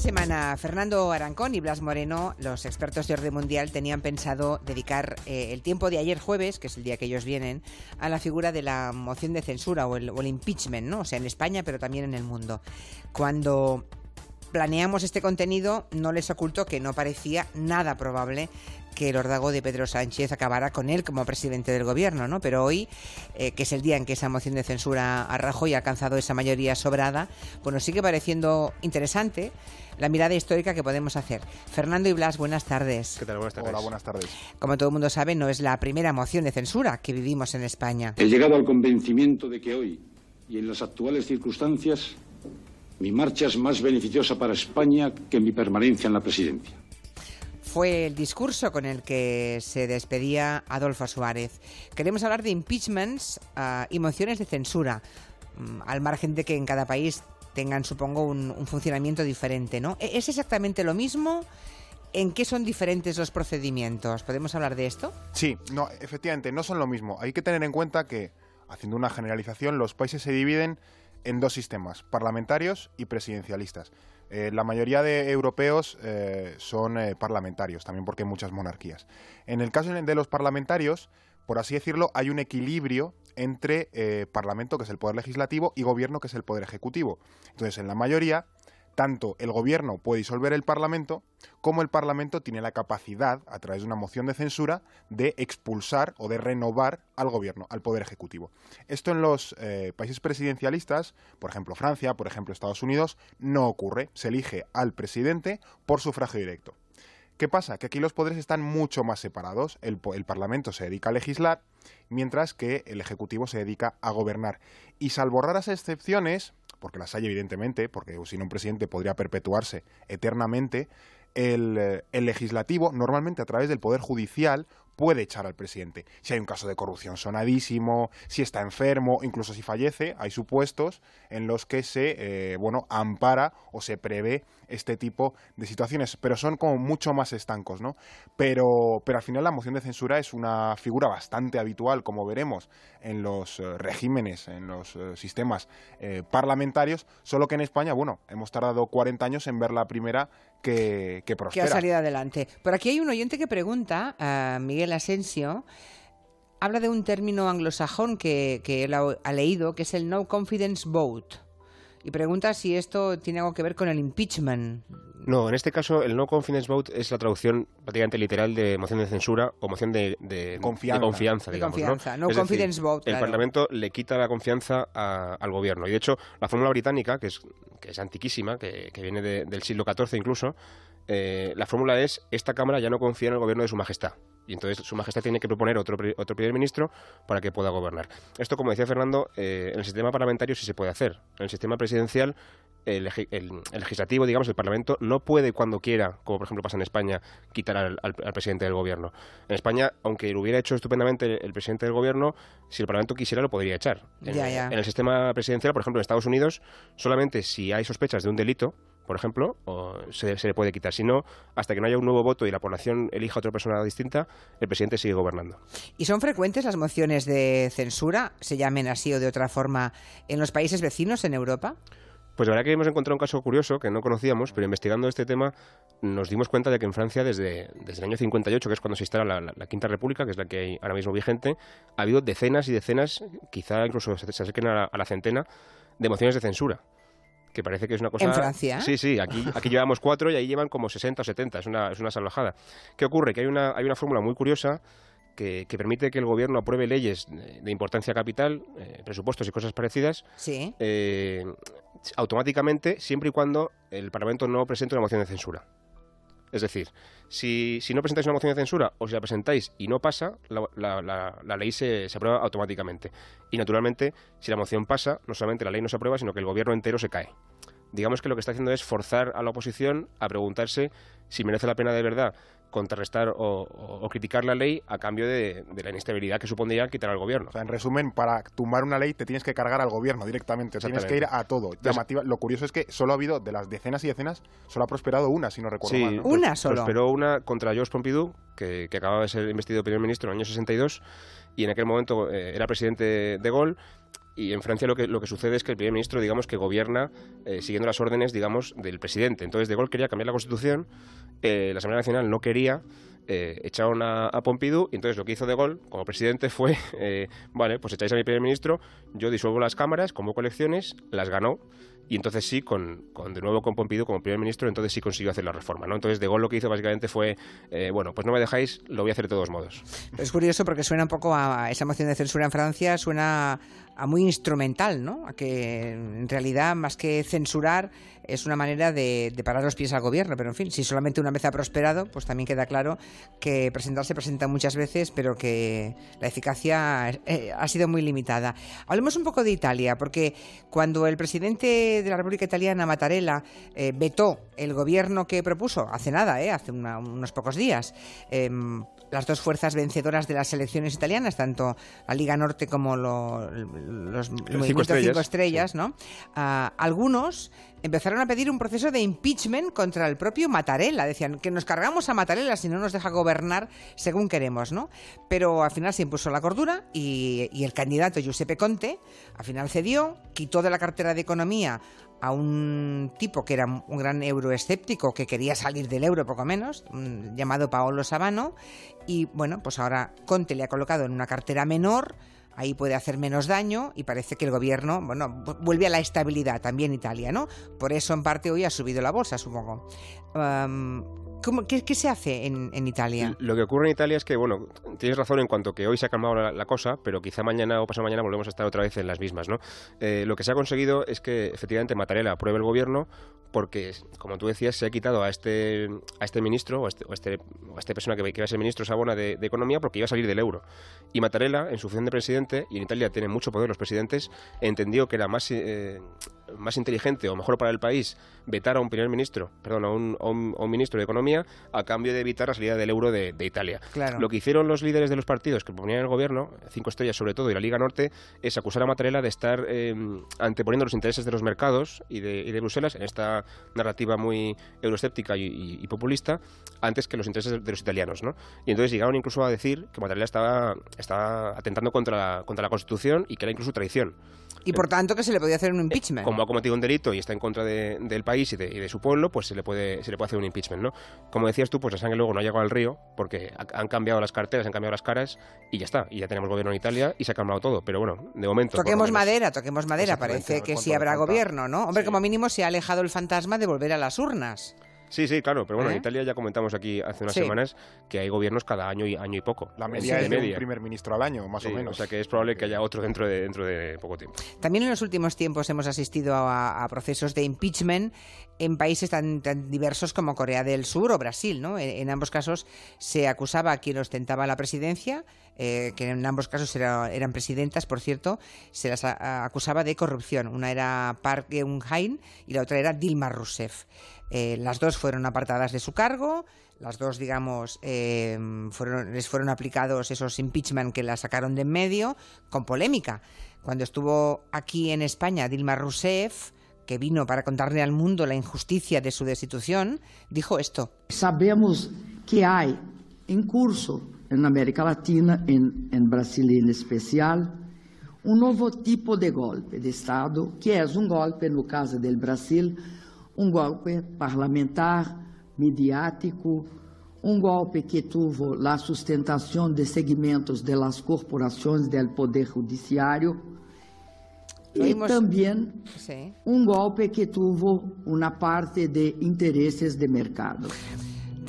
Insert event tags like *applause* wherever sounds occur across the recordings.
semana, Fernando Arancón y Blas Moreno, los expertos de orden mundial, tenían pensado dedicar eh, el tiempo de ayer jueves, que es el día que ellos vienen, a la figura de la moción de censura o el, o el impeachment, ¿no? O sea, en España, pero también en el mundo. Cuando planeamos este contenido, no les oculto que no parecía nada probable que el ordago de Pedro Sánchez acabara con él como presidente del gobierno, ¿no? Pero hoy, eh, que es el día en que esa moción de censura a Rajoy ha alcanzado esa mayoría sobrada, bueno, sigue pareciendo interesante la mirada histórica que podemos hacer. Fernando y Blas, buenas tardes. ¿Qué tal? Buenas tardes. Hola, buenas tardes. Como todo el mundo sabe, no es la primera moción de censura que vivimos en España. He llegado al convencimiento de que hoy y en las actuales circunstancias mi marcha es más beneficiosa para España que mi permanencia en la presidencia. Fue el discurso con el que se despedía Adolfo Suárez. Queremos hablar de impeachments uh, y mociones de censura, um, al margen de que en cada país tengan, supongo, un, un funcionamiento diferente, ¿no? ¿Es exactamente lo mismo? ¿En qué son diferentes los procedimientos? ¿Podemos hablar de esto? Sí, no, efectivamente, no son lo mismo. Hay que tener en cuenta que, haciendo una generalización, los países se dividen en dos sistemas, parlamentarios y presidencialistas. Eh, la mayoría de europeos eh, son eh, parlamentarios, también porque hay muchas monarquías. En el caso de los parlamentarios, por así decirlo, hay un equilibrio entre Parlamento, que es el poder legislativo, y Gobierno, que es el poder ejecutivo. Entonces, en la mayoría, tanto el gobierno puede disolver el Parlamento como el Parlamento tiene la capacidad, a través de una moción de censura, de expulsar o de renovar al gobierno, al poder ejecutivo. Esto en los eh, países presidencialistas, por ejemplo Francia, por ejemplo Estados Unidos, no ocurre. Se elige al presidente por sufragio directo. ¿Qué pasa? Que aquí los poderes están mucho más separados. El, el, Parlamento se dedica a legislar, mientras que el Ejecutivo se dedica a gobernar. Y salvo raras excepciones, porque las hay evidentemente, porque si no un presidente podría perpetuarse eternamente, el, el, legislativo, normalmente a través del Poder Judicial, puede echar al presidente. Si hay un caso de corrupción sonadísimo, si está enfermo, incluso si fallece, hay supuestos en los que se eh, bueno, ampara o se prevé este tipo de situaciones, pero son como mucho más estancos, ¿no? Pero, pero al final la moción de censura es una figura bastante habitual, como veremos, en los eh, regímenes, en los eh, sistemas parlamentarios, solo que en España, bueno, hemos tardado 40 años en ver la primera que, que prospera. Que ha salido adelante. Por aquí hay un oyente que pregunta, uh, Miguel Asensio, habla de un término anglosajón que, que él ha, ha leído, que es el no confidence vote y pregunta si esto tiene algo que ver con el impeachment. No, en este caso el no confidence vote es la traducción prácticamente literal de moción de censura o moción de, de, confianza. de confianza, de digamos. confianza. ¿no? no confidence decir, vote. El claro. Parlamento le quita la confianza a, al gobierno. Y de hecho, la fórmula británica, que es, que es antiquísima, que, que viene de, del siglo XIV incluso, eh, la fórmula es esta Cámara ya no confía en el gobierno de su majestad. Y entonces su majestad tiene que proponer otro, otro primer ministro para que pueda gobernar. Esto, como decía Fernando, eh, en el sistema parlamentario sí se puede hacer. En el sistema presidencial, el, el, el, legislativo, digamos, el Parlamento, no puede cuando quiera, como por ejemplo pasa en España, quitar al, al, al presidente del gobierno. En España, aunque lo hubiera hecho estupendamente el, el, presidente del gobierno, si el Parlamento quisiera lo podría echar. En, ya, ya. en el sistema presidencial, por ejemplo, en Estados Unidos, solamente si hay sospechas de un delito, por ejemplo, o se, se, le puede quitar. Si no, hasta que no haya un nuevo voto y la población elija a otra persona distinta, el presidente sigue gobernando. ¿Y son frecuentes las mociones de censura, se llamen así o de otra forma, en los países vecinos en Europa? Pues la verdad que hemos encontrado un caso curioso que no conocíamos, pero investigando este tema nos dimos cuenta de que en Francia desde, desde el año 58, que es cuando se instala la, la, la, Quinta República, que es la que hay ahora mismo vigente, ha habido decenas y decenas, quizá incluso se, se acerquen a la, a la centena, de mociones de censura que parece que es una cosa... ¿En Francia? Sí, sí, aquí, aquí llevamos cuatro y ahí llevan como 60 o 70, es una, es una salvajada. ¿Qué ocurre? Que hay una, hay una fórmula muy curiosa que, que, permite que el gobierno apruebe leyes de, importancia capital, eh, presupuestos y cosas parecidas, sí. eh, automáticamente, siempre y cuando el Parlamento no presente una moción de censura. Es decir, si, si, no presentáis una moción de censura o si la presentáis y no pasa, la, la, ley se, se, aprueba automáticamente. Y naturalmente, si la moción pasa, no solamente la ley no se aprueba, sino que el gobierno entero se cae. Digamos que lo que está haciendo es forzar a la oposición a preguntarse si merece la pena de verdad contrarrestar o, o, o criticar la ley a cambio de, de, la inestabilidad que supondría quitar al gobierno. O sea, en resumen, para tumbar una ley te tienes que cargar al gobierno directamente, tienes que ir a todo. Llamativa. Lo curioso es que solo ha habido, de las decenas y decenas, solo ha prosperado una, si no recuerdo sí, mal. ¿no? Una solo. Prosperó una contra Georges Pompidou, que, que, acababa de ser investido primer ministro en el año 62, y en aquel momento eh, era presidente de Gaulle, y en Francia lo que, lo que sucede es que el primer ministro, digamos, que gobierna eh, siguiendo las órdenes, digamos, del presidente. Entonces, De Gaulle quería cambiar la constitución, eh, la Asamblea Nacional no quería, eh, echaron a, Pompidou y entonces lo que hizo De Gaulle como presidente *laughs* fue, eh, vale, pues echáis a mi primer ministro, yo disuelvo las cámaras, convoco elecciones, las ganó y entonces sí, con, con, de nuevo con Pompidou como primer ministro, entonces sí consiguió hacer la reforma, ¿no? Entonces De Gaulle lo que hizo básicamente fue, eh, bueno, pues no me dejáis, lo voy a hacer de todos modos. Es curioso porque suena un poco a esa moción de censura en Francia, suena a muy instrumental, ¿no? A que en realidad más que censurar es una manera de, de, parar los pies al gobierno, pero en fin, si solamente una vez ha prosperado, pues también queda claro que presentarse presenta muchas veces, pero que la eficacia eh, ha sido muy limitada. Hablemos un poco de Italia, porque cuando el presidente de la República Italiana, Mattarella, eh, vetó el gobierno que propuso, hace nada, eh, hace una, unos pocos días, em, las dos fuerzas vencedoras de las elecciones italianas, tanto la Liga Norte como lo, los movimientos cinco estrellas, cinco estrellas sí. ¿no? Uh, algunos empezaron a pedir un proceso de impeachment contra el propio Mattarella. Decían que nos cargamos a Mattarella si no nos deja gobernar según queremos, ¿no? Pero al final se impuso la cordura y, y el candidato Giuseppe Conte al final cedió, quitó de la cartera de Economía a un tipo que era un gran euroescéptico que quería salir del euro poco menos, llamado Paolo Sabano, y bueno, pues ahora Conte le ha colocado en una cartera menor, ahí puede hacer menos daño y parece que el gobierno, bueno, vuelve a la estabilidad también Italia, ¿no? Por eso en parte hoy ha subido la bolsa, supongo. ¿Cómo, qué, qué, se hace en, en, Italia? Lo que ocurre en Italia es que, bueno, tienes razón en cuanto que hoy se ha calmado la, cosa, pero quizá mañana o pasado mañana volvemos a estar otra vez en las mismas, ¿no? Eh, lo que se ha conseguido es que efectivamente Mattarella apruebe el gobierno porque, como tú decías, se ha quitado a este, a este ministro o a, este, o a, este, o a esta persona que, que, iba a ser ministro Sabona de, de, Economía porque iba a salir del euro. Y Mattarella, en su función de presidente, y en Italia tienen mucho poder los presidentes, entendió que era más... Eh, más inteligente o mejor para el país vetar a un primer ministro, perdón, a un, a un, a un ministro de Economía a cambio de evitar la salida del euro de, de Italia. Claro. Lo que hicieron los líderes de los partidos que proponían el gobierno, cinco estrellas sobre todo y la Liga Norte, es acusar a Mattarella de estar eh, anteponiendo los intereses de los mercados y de, y de, Bruselas en esta narrativa muy euroscéptica y, y, y, populista antes que los intereses de los italianos, ¿no? Y entonces llegaron incluso a decir que Mattarella estaba, estaba atentando contra, contra la Constitución y que era incluso traición. Y por tanto que se le podía hacer un impeachment. Como ha cometido un delito y está en contra de, del país y de, y de, su pueblo, pues se le puede se le puede hacer un impeachment, ¿no? Como decías tú, pues la sangre luego no ha llegado al río porque han cambiado las carteras, han cambiado las caras y ya está. Y ya tenemos gobierno en Italia y se ha calmado todo. Pero bueno, de momento. Toquemos madera, toquemos madera. Parece que sí habrá gobierno, ¿no? Hombre, sí. como mínimo se ha alejado el fantasma de volver a las urnas. Sí, sí, claro, pero bueno, ¿Eh? en Italia ya comentamos aquí hace unas sí. semanas que hay gobiernos cada año y año y poco. La media sí, es de media. un primer ministro al año, más sí, o menos. O sea que es probable que haya otro dentro de, dentro de poco tiempo. También en los últimos tiempos hemos asistido a, a procesos de impeachment en países tan, tan, diversos como Corea del Sur o Brasil, ¿no? En, en, ambos casos se acusaba a quien ostentaba la presidencia, eh, que en ambos casos era, eran presidentas, por cierto, se las a, a, acusaba de corrupción. Una era Park Geun-hye y la otra era Dilma Rousseff. Eh, las dos fueron apartadas de su cargo, las dos, digamos, eh, les fueron aplicados esos impeachment que la sacaron de en medio, con polémica. Cuando estuvo aquí en España Dilma Rousseff, que vino para contarle al mundo la injusticia de su destitución, dijo esto. Sabemos que hay en curso en América Latina, en, en Brasil en especial, un nuevo tipo de golpe de Estado, que es un golpe, no caso del Brasil, um golpe parlamentar, midiático, um golpe que tuvo a sustentação de segmentos de las corporações del poder judiciário e também sí. um golpe que tuvo uma parte de interesses de mercado.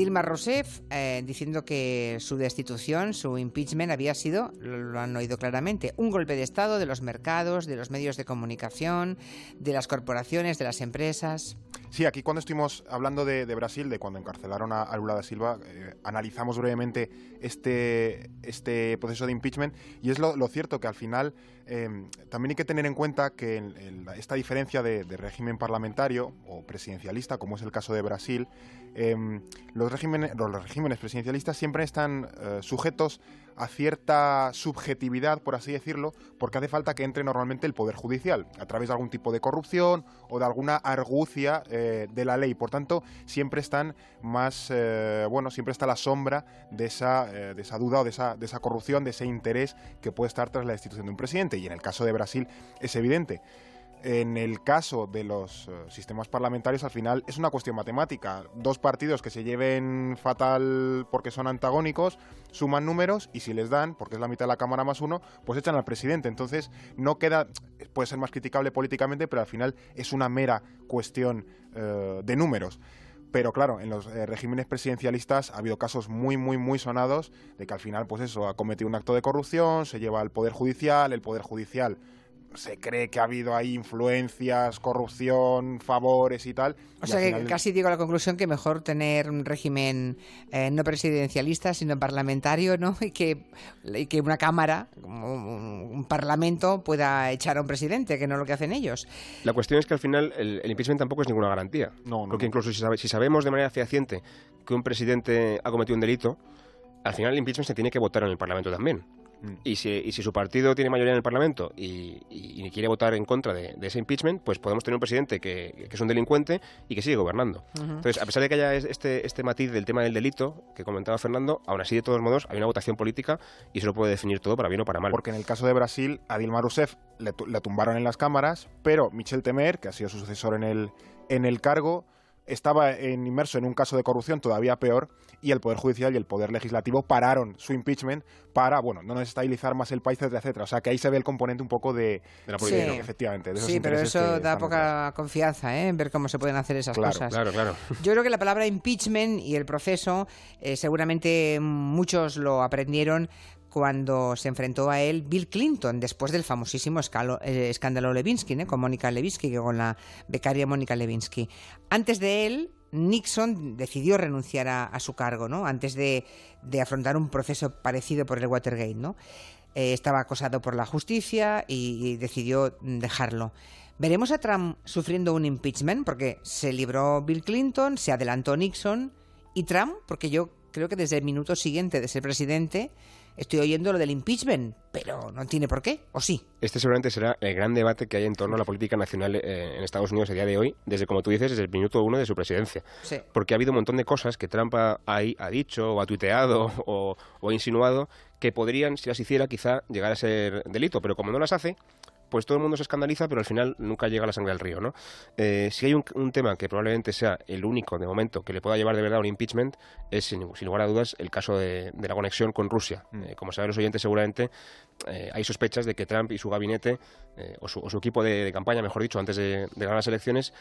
Dilma Rousseff eh, diciendo que su destitución, su impeachment había sido, lo han oído claramente, un golpe de Estado de los mercados, de los medios de comunicación, de las corporaciones, de las empresas. Sí, aquí cuando estuvimos hablando de, Brasil, de cuando encarcelaron a, a Lula da Silva, eh, analizamos brevemente este, este proceso de impeachment y es lo, cierto que al final eh, también hay que tener en cuenta que en, en esta diferencia de, régimen parlamentario o presidencialista, como es el caso de Brasil, los los regímenes, los regímenes presidencialistas siempre están eh, sujetos a cierta subjetividad, por así decirlo, porque hace falta que entre normalmente el Poder Judicial, a través de algún tipo de corrupción o de alguna argucia eh, de la ley. Por tanto, siempre están más, eh, bueno, siempre está la sombra de esa, de esa duda o de esa, de esa corrupción, de ese interés que puede estar tras la destitución de un presidente. Y en el caso de Brasil es evidente. En el caso de los eh, sistemas parlamentarios, al final es una cuestión matemática. Dos partidos que se lleven fatal porque son antagónicos suman números y si les dan, porque es la mitad de la Cámara más uno, pues echan al presidente. Entonces no queda, puede ser más criticable políticamente, pero al final es una mera cuestión eh, de números. Pero claro, en los eh, regímenes presidencialistas ha habido casos muy, muy, muy sonados de que al final, pues eso, ha cometido un acto de corrupción, se lleva al Poder Judicial, el Poder Judicial se cree que ha habido ahí influencias, corrupción, favores y tal. O sea que casi digo la conclusión que mejor tener un régimen eh, no presidencialista, sino parlamentario, ¿no? *laughs* Y que, que una Cámara, un, Parlamento, pueda echar a un presidente, que no es lo que hacen ellos. La cuestión es que al final el, impeachment tampoco es ninguna garantía. No, Porque incluso si, si sabemos de manera fehaciente que un presidente ha cometido un delito, al final el impeachment se tiene que votar en el Parlamento también. Mm. Y, si, y si su partido tiene mayoría en el Parlamento y, quiere votar en contra de, ese impeachment, pues podemos tener un presidente que, es un delincuente y que sigue gobernando. Entonces, a pesar de que haya este, este matiz del tema del delito que comentaba Fernando, aún así, de todos modos, hay una votación política y eso lo puede definir todo para bien o para mal. Porque en el caso de Brasil, a Dilma Rousseff le, le tumbaron en las cámaras, pero Michel Temer, que ha sido su sucesor en el, en el cargo, estaba inmerso en un caso de corrupción todavía peor y el Poder Judicial y el Poder Legislativo pararon su impeachment para, bueno, no desestabilizar más el país, etcétera, etcétera. O sea, que ahí se ve el componente un poco de, la política. efectivamente. sí, pero eso da poca confianza, ¿eh? En ver cómo se pueden hacer esas cosas. Claro, claro. *laughs* Yo creo que la palabra impeachment y el proceso, eh, seguramente muchos lo aprendieron cuando se enfrentó a él Bill Clinton después del famosísimo eh, escándalo Levinsky, ¿no? con Mónica Levinsky, con la becaria Mónica Levinsky. Antes de él, Nixon decidió renunciar a, su cargo, ¿no? Antes de, afrontar un proceso parecido por el Watergate, ¿no? Eh, estaba acosado por la justicia y, decidió dejarlo. ¿Veremos a Trump sufriendo un impeachment? Porque se libró Bill Clinton, se adelantó Nixon y Trump, porque yo creo que desde el minuto siguiente de ser presidente estoy oyendo lo del impeachment, pero no tiene por qué, ¿o sí? Este seguramente será el gran debate que hay en torno a la política nacional eh, en Estados Unidos a día de hoy, desde, como tú dices, desde el minuto uno de su presidencia. Porque ha habido un montón de cosas que Trump ha, ha dicho, o ha tuiteado, *laughs* o, o ha insinuado, que podrían, si las hiciera, quizá llegar a ser delito, pero como no las hace, pues todo el mundo se escandaliza, pero al final nunca llega la sangre al río, ¿no? Eh, si hay un, tema que probablemente sea el único de momento que le pueda llevar de verdad a un impeachment, es sin, lugar a dudas el caso de, la conexión con Rusia. Mm. Eh, como saben los oyentes, seguramente eh, hay sospechas de que Trump y su gabinete, o su, equipo de, campaña, mejor dicho, antes de, de ganar las elecciones,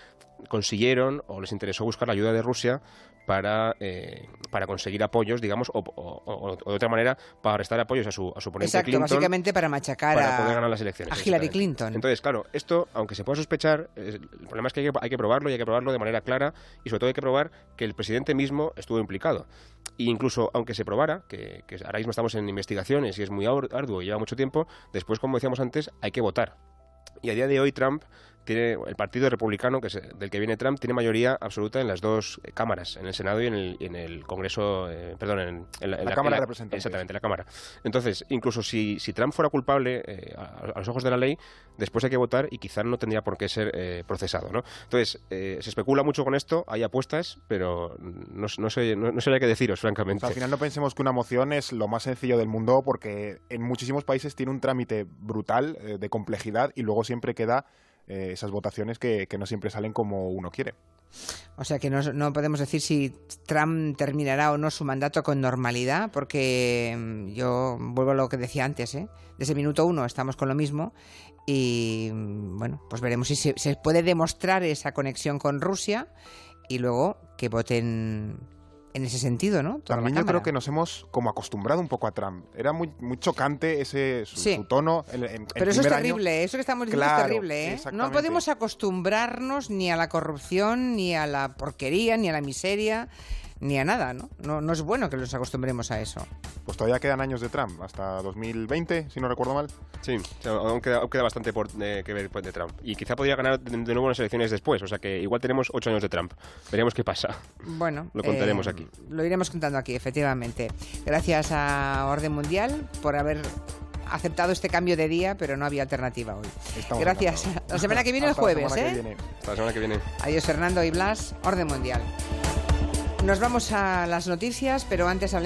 consiguieron o les interesó buscar la ayuda de Rusia para, eh, para conseguir apoyos, digamos, o, de otra manera, para restar apoyos a su, a su oponente Exacto, básicamente para machacar a, poder ganar las elecciones, a Hillary Clinton. Entonces, claro, esto, aunque se pueda sospechar, el problema es que hay, que hay que probarlo y hay que probarlo de manera clara y sobre todo hay que probar que el presidente mismo estuvo implicado. E incluso, aunque se probara, que, que ahora mismo estamos en investigaciones y es muy arduo y lleva mucho tiempo, después, como decíamos antes, hay que votar. Y a día de hoy Trump tiene el Partido Republicano, que es del que viene Trump, tiene mayoría absoluta en las dos cámaras, en el Senado y en el, Congreso, eh, perdón, en, la, Cámara de Representantes. Exactamente, la Cámara. Entonces, incluso si, Trump fuera culpable eh, a, los ojos de la ley, después hay que votar y quizás no tendría por qué ser eh, procesado, ¿no? Entonces, se especula mucho con esto, hay apuestas, pero no, no sé, no, no sé qué deciros, francamente. al final no pensemos que una moción es lo más sencillo del mundo, porque en muchísimos países tiene un trámite brutal de complejidad y luego siempre queda eh, esas votaciones que, no siempre salen como uno quiere. O sea que no, podemos decir si Trump terminará o no su mandato con normalidad, porque mm, yo vuelvo a lo que decía antes, ¿eh? desde minuto uno estamos con lo mismo y mm, bueno, pues veremos si se puede demostrar esa conexión con Rusia y luego que voten en ese sentido, ¿no? También yo creo que nos hemos como acostumbrado un poco a Trump. Era muy, muy chocante ese su, tono. Pero eso es terrible, eso que estamos diciendo es terrible. ¿eh? No podemos acostumbrarnos ni a la corrupción, ni a la porquería, ni a la miseria ni a nada, ¿no? ¿no? No es bueno que nos acostumbremos a eso. Pues todavía quedan años de Trump, hasta 2020, si no recuerdo mal. Sí, o sea, aún, queda, aún queda bastante por, eh, que ver de Trump. Y quizá podría ganar de, de nuevo las elecciones después, o sea que igual tenemos ocho años de Trump. Veremos qué pasa. Bueno, Lo contaremos eh, aquí. Lo iremos contando aquí, efectivamente. Gracias a Orden Mundial por haber aceptado este cambio de día, pero no había alternativa hoy. Estamos Gracias. encantados. La semana que viene *laughs* el la jueves, semana ¿eh? que viene. Hasta la semana que viene. Adiós Fernando y Blas, Orden Mundial. Nos vamos a las noticias, pero antes hablemos